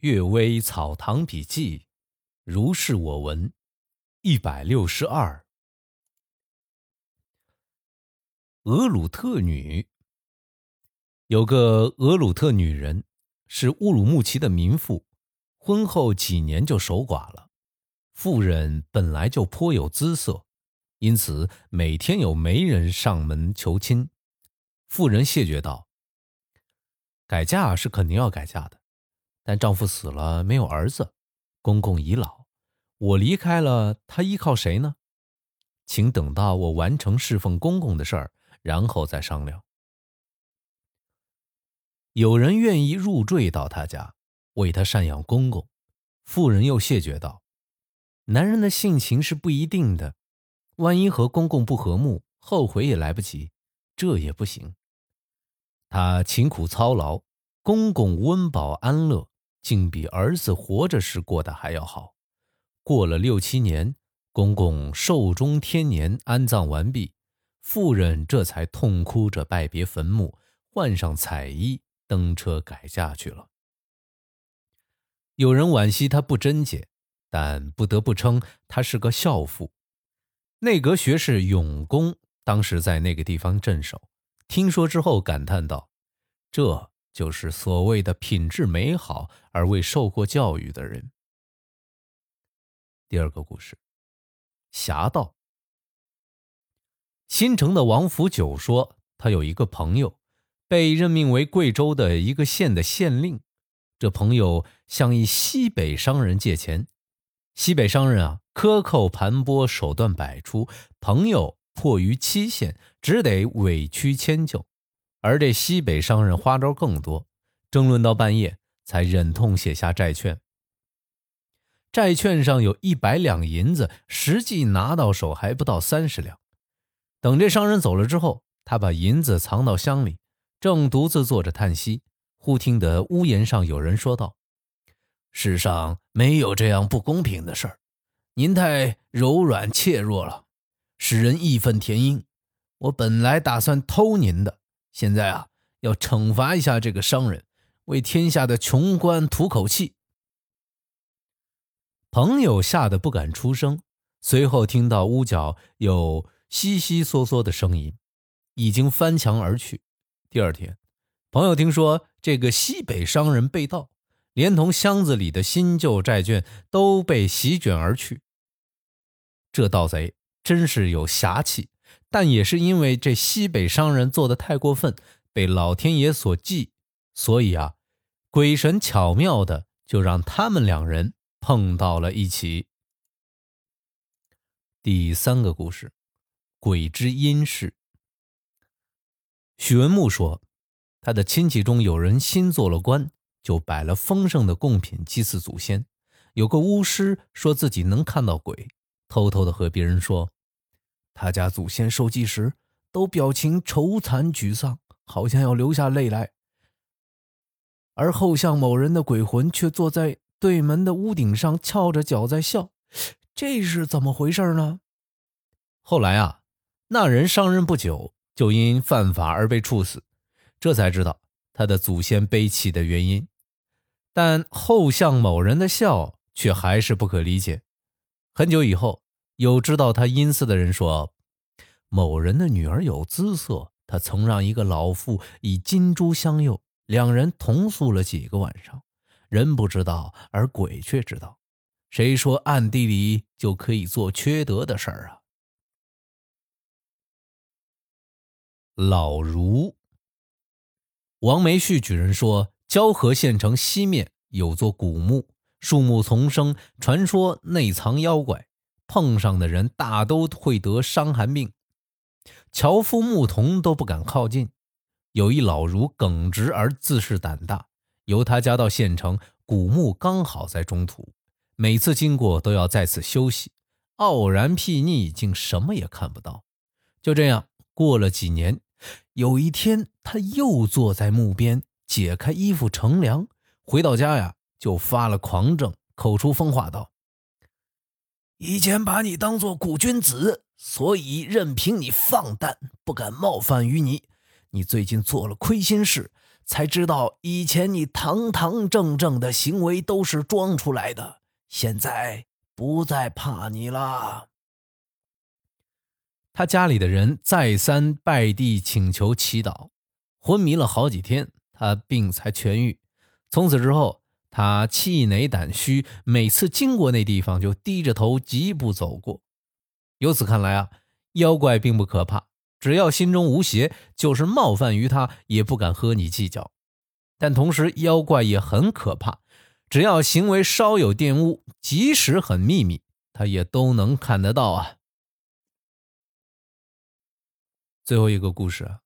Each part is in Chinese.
阅微草堂笔记，如是我闻，一百六十二。俄鲁特女有个俄鲁特女人，是乌鲁木齐的民妇，婚后几年就守寡了。妇人本来就颇有姿色，因此每天有媒人上门求亲。妇人谢绝道：“改嫁是肯定要改嫁的。”但丈夫死了，没有儿子，公公已老，我离开了，他依靠谁呢？请等到我完成侍奉公公的事儿，然后再商量。有人愿意入赘到他家，为他赡养公公，妇人又谢绝道：“男人的性情是不一定的，万一和公公不和睦，后悔也来不及，这也不行。他勤苦操劳，公公温饱安乐。”竟比儿子活着时过得还要好。过了六七年，公公寿终天年，安葬完毕，妇人这才痛哭着拜别坟墓，换上彩衣，登车改嫁去了。有人惋惜她不贞洁，但不得不称她是个孝妇。内阁学士永公当时在那个地方镇守，听说之后感叹道：“这。”就是所谓的品质美好而未受过教育的人。第二个故事，侠盗。新城的王福九说，他有一个朋友，被任命为贵州的一个县的县令。这朋友向一西北商人借钱，西北商人啊克扣盘剥，手段百出，朋友迫于期限，只得委屈迁就。而这西北商人花招更多，争论到半夜才忍痛写下债券。债券上有一百两银子，实际拿到手还不到三十两。等这商人走了之后，他把银子藏到箱里，正独自坐着叹息，忽听得屋檐上有人说道：“世上没有这样不公平的事儿，您太柔软怯弱了，使人义愤填膺。我本来打算偷您的。”现在啊，要惩罚一下这个商人，为天下的穷官吐口气。朋友吓得不敢出声，随后听到屋角有悉悉嗦嗦的声音，已经翻墙而去。第二天，朋友听说这个西北商人被盗，连同箱子里的新旧债券都被席卷而去。这盗贼真是有侠气。但也是因为这西北商人做的太过分，被老天爷所忌，所以啊，鬼神巧妙的就让他们两人碰到了一起。第三个故事，鬼之阴事。许文木说，他的亲戚中有人新做了官，就摆了丰盛的贡品祭祀祖先。有个巫师说自己能看到鬼，偷偷的和别人说。他家祖先受祭时都表情愁惨沮丧，好像要流下泪来。而后巷某人的鬼魂却坐在对门的屋顶上，翘着脚在笑，这是怎么回事呢？后来啊，那人上任不久，就因犯法而被处死，这才知道他的祖先悲戚的原因。但后巷某人的笑却还是不可理解。很久以后。有知道他阴司的人说，某人的女儿有姿色，他曾让一个老妇以金珠相诱，两人同宿了几个晚上，人不知道，而鬼却知道。谁说暗地里就可以做缺德的事儿啊？老儒王梅旭举人说，交河县城西面有座古墓，树木丛生，传说内藏妖怪。碰上的人大都会得伤寒病，樵夫牧童都不敢靠近。有一老儒耿直而自恃胆大，由他家到县城古墓刚好在中途，每次经过都要在此休息，傲然睥睨，竟什么也看不到。就这样过了几年，有一天他又坐在墓边解开衣服乘凉，回到家呀就发了狂症，口出疯话道。以前把你当做古君子，所以任凭你放荡，不敢冒犯于你。你最近做了亏心事，才知道以前你堂堂正正的行为都是装出来的，现在不再怕你了。他家里的人再三拜地请求祈祷，昏迷了好几天，他病才痊愈。从此之后，他气馁胆虚，每次经过那地方就低着头疾步走过。由此看来啊，妖怪并不可怕。只要心中无邪，就是冒犯于他，也不敢和你计较。但同时，妖怪也很可怕，只要行为稍有玷污，即使很秘密，他也都能看得到啊。最后一个故事啊，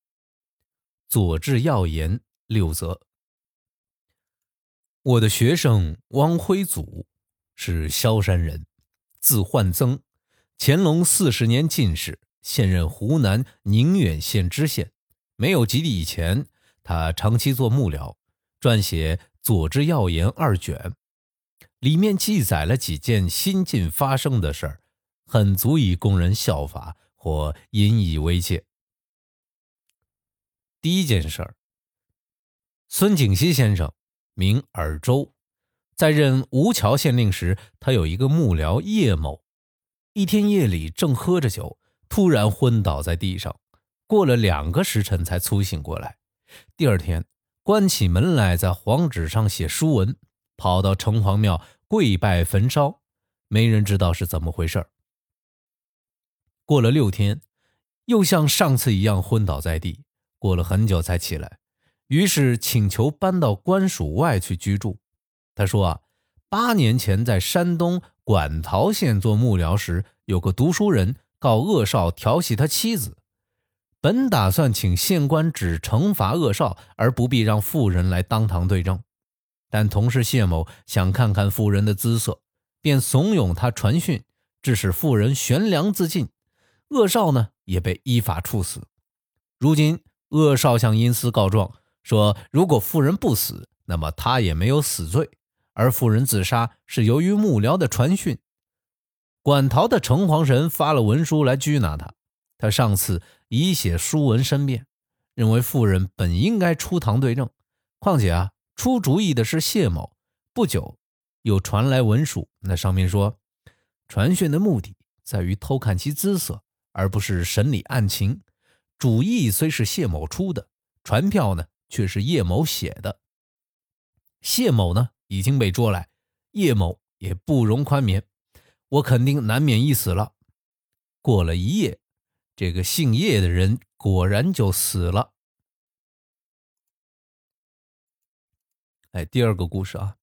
左治要言六则。我的学生汪辉祖是萧山人，字焕增，乾隆四十年进士。现任湖南宁远县知县，没有及第以前，他长期做幕僚，撰写《左之要言》二卷，里面记载了几件新近发生的事儿，很足以供人效法或引以为戒。第一件事儿，孙景熙先生，名尔周，在任吴桥县令时，他有一个幕僚叶某，一天夜里正喝着酒。突然昏倒在地上，过了两个时辰才苏醒过来。第二天，关起门来在黄纸上写书文，跑到城隍庙跪拜焚烧，没人知道是怎么回事过了六天，又像上次一样昏倒在地，过了很久才起来，于是请求搬到官署外去居住。他说啊，八年前在山东馆陶县做幕僚时，有个读书人。告恶少调戏他妻子，本打算请县官只惩罚恶少，而不必让妇人来当堂对证。但同事谢某想看看妇人的姿色，便怂恿他传讯，致使妇人悬梁自尽。恶少呢也被依法处死。如今恶少向阴司告状，说如果妇人不死，那么他也没有死罪，而妇人自杀是由于幕僚的传讯。管陶的城隍神发了文书来拘拿他，他上次已写书文申辩，认为妇人本应该出堂对证。况且啊，出主意的是谢某。不久，又传来文书，那上面说，传讯的目的在于偷看其姿色，而不是审理案情。主意虽是谢某出的，传票呢却是叶某写的。谢某呢已经被捉来，叶某也不容宽免。我肯定难免一死了。过了一夜，这个姓叶的人果然就死了。哎，第二个故事啊，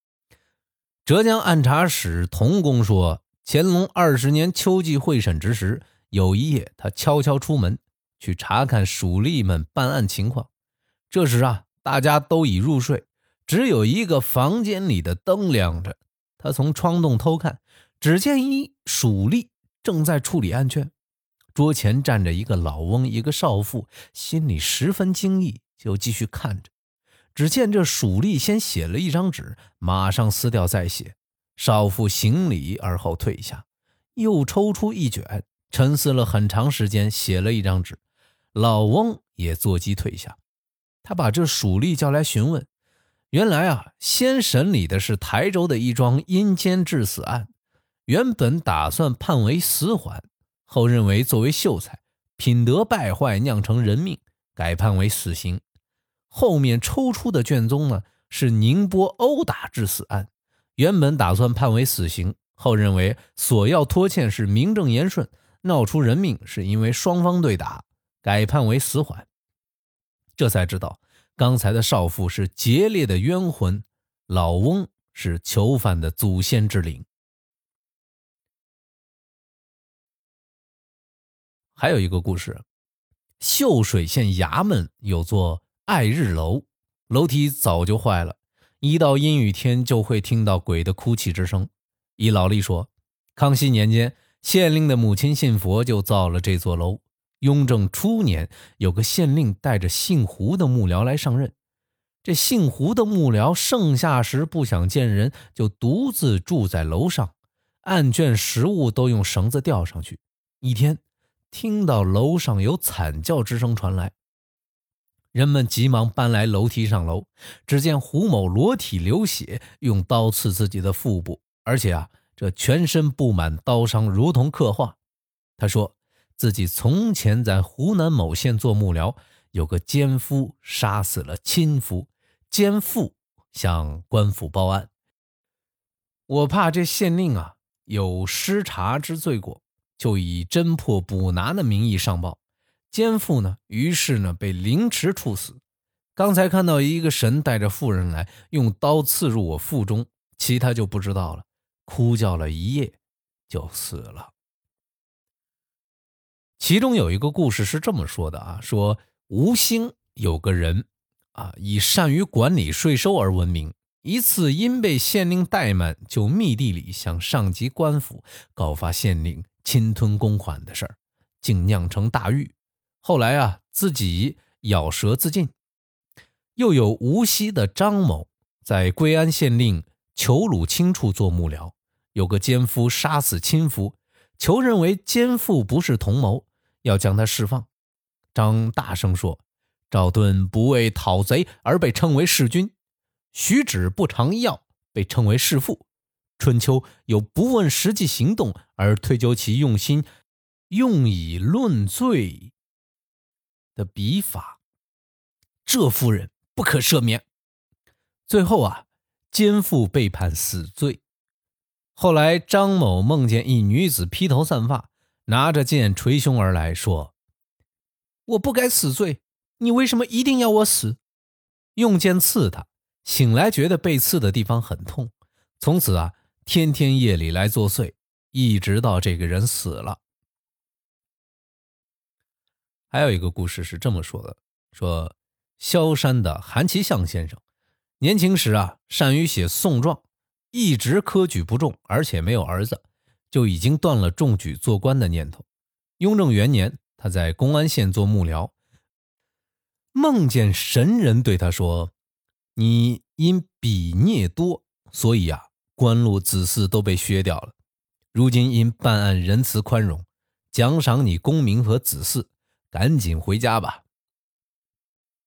浙江按察使童公说，乾隆二十年秋季会审之时，有一夜他悄悄出门去查看属吏们办案情况。这时啊，大家都已入睡，只有一个房间里的灯亮着。他从窗洞偷看。只见一蜀吏正在处理案卷，桌前站着一个老翁，一个少妇，心里十分惊异，就继续看着。只见这蜀吏先写了一张纸，马上撕掉再写。少妇行礼而后退下，又抽出一卷，沉思了很长时间，写了一张纸。老翁也坐机退下，他把这蜀吏叫来询问。原来啊，先审理的是台州的一桩阴间致死案。原本打算判为死缓，后认为作为秀才，品德败坏酿成人命，改判为死刑。后面抽出的卷宗呢，是宁波殴打致死案，原本打算判为死刑，后认为索要拖欠是名正言顺，闹出人命是因为双方对打，改判为死缓。这才知道，刚才的少妇是劫掠的冤魂，老翁是囚犯的祖先之灵。还有一个故事，秀水县衙门有座爱日楼，楼梯早就坏了，一到阴雨天就会听到鬼的哭泣之声。一老吏说，康熙年间县令的母亲信佛，就造了这座楼。雍正初年，有个县令带着姓胡的幕僚来上任，这姓胡的幕僚盛夏时不想见人，就独自住在楼上，案卷、食物都用绳子吊上去。一天。听到楼上有惨叫之声传来，人们急忙搬来楼梯上楼。只见胡某裸体流血，用刀刺自己的腹部，而且啊，这全身布满刀伤，如同刻画。他说自己从前在湖南某县做幕僚，有个奸夫杀死了亲夫，奸妇向官府报案。我怕这县令啊有失察之罪过，就以侦破捕拿的名义上报。奸妇呢，于是呢被凌迟处死。刚才看到一个神带着妇人来，用刀刺入我腹中，其他就不知道了。哭叫了一夜，就死了。其中有一个故事是这么说的啊，说吴兴有个人啊，以善于管理税收而闻名。一次，因被县令怠慢，就密地里向上级官府告发县令侵吞公款的事儿，竟酿成大狱。后来啊，自己咬舌自尽。又有无锡的张某在归安县令裘鲁清处做幕僚，有个奸夫杀死亲夫，裘认为奸夫不是同谋，要将他释放。张大声说：“赵盾不为讨贼而被称为弑君。”徐芷不尝药，被称为弑父。春秋有不问实际行动而推究其用心，用以论罪的笔法。这夫人不可赦免。最后啊，奸妇被判死罪。后来张某梦见一女子披头散发，拿着剑捶胸而来，说：“我不该死罪，你为什么一定要我死？”用剑刺他。醒来觉得被刺的地方很痛，从此啊，天天夜里来作祟，一直到这个人死了。还有一个故事是这么说的：说萧山的韩其相先生，年轻时啊，善于写讼状，一直科举不中，而且没有儿子，就已经断了中举做官的念头。雍正元年，他在公安县做幕僚，梦见神人对他说。你因比孽多，所以啊，官禄子嗣都被削掉了。如今因办案仁慈宽容，奖赏你功名和子嗣，赶紧回家吧。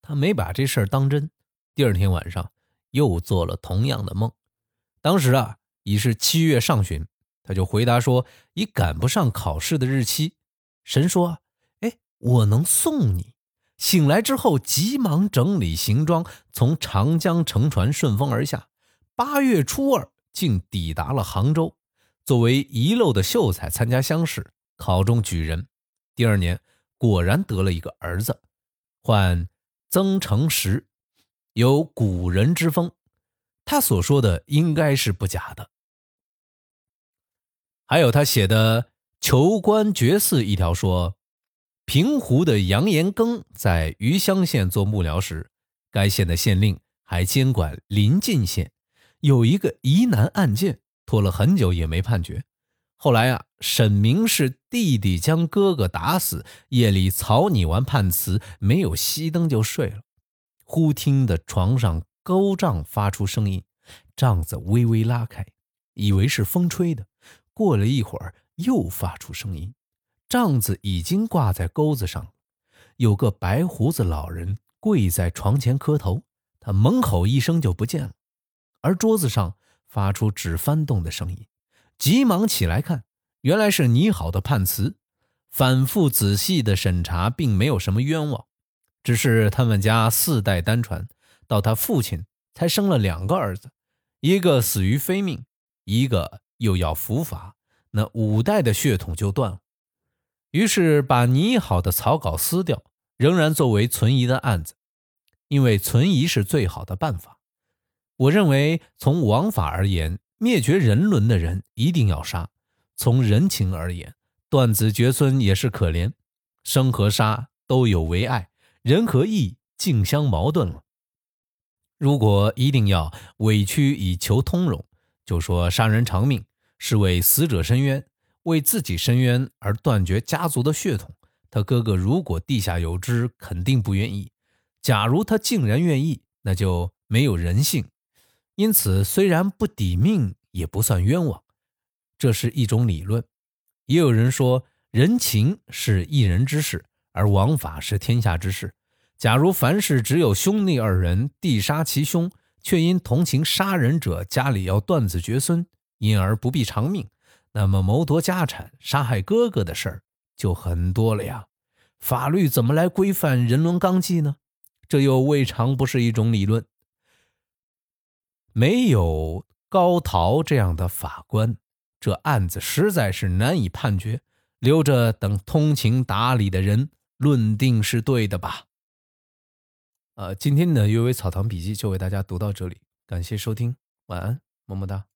他没把这事儿当真。第二天晚上又做了同样的梦。当时啊，已是七月上旬，他就回答说：“已赶不上考试的日期。”神说：“哎，我能送你。”醒来之后，急忙整理行装，从长江乘船顺风而下。八月初二，竟抵达了杭州，作为遗漏的秀才参加乡试，考中举人。第二年，果然得了一个儿子，唤曾成实，有古人之风。他所说的应该是不假的。还有他写的《求官绝嗣》一条说。平湖的杨延庚在余乡县做幕僚时，该县的县令还监管临近县，有一个疑难案件，拖了很久也没判决。后来啊，沈明是弟弟将哥哥打死，夜里草拟完判词，没有熄灯就睡了，忽听得床上钩杖发出声音，帐子微微拉开，以为是风吹的。过了一会儿，又发出声音。帐子已经挂在钩子上，有个白胡子老人跪在床前磕头，他猛吼一声就不见了，而桌子上发出纸翻动的声音，急忙起来看，原来是拟好的判词，反复仔细的审查，并没有什么冤枉，只是他们家四代单传，到他父亲才生了两个儿子，一个死于非命，一个又要伏法，那五代的血统就断了。于是把拟好的草稿撕掉，仍然作为存疑的案子，因为存疑是最好的办法。我认为，从王法而言，灭绝人伦的人一定要杀；从人情而言，断子绝孙也是可怜。生和杀都有为爱，人和义竞相矛盾了。如果一定要委屈以求通融，就说杀人偿命是为死者伸冤。为自己伸冤而断绝家族的血统，他哥哥如果地下有知，肯定不愿意。假如他竟然愿意，那就没有人性。因此，虽然不抵命，也不算冤枉。这是一种理论。也有人说，人情是一人之事，而王法是天下之事。假如凡事只有兄弟二人地杀其兄，却因同情杀人者家里要断子绝孙，因而不必偿命，那么谋夺家产、杀害哥哥的事儿就很多了呀。法律怎么来规范人伦纲纪呢？这又未尝不是一种理论。没有高陶这样的法官，这案子实在是难以判决。留着等通情达理的人论定是对的吧？呃，今天的《阅微草堂笔记》就为大家读到这里，感谢收听，晚安，么么哒。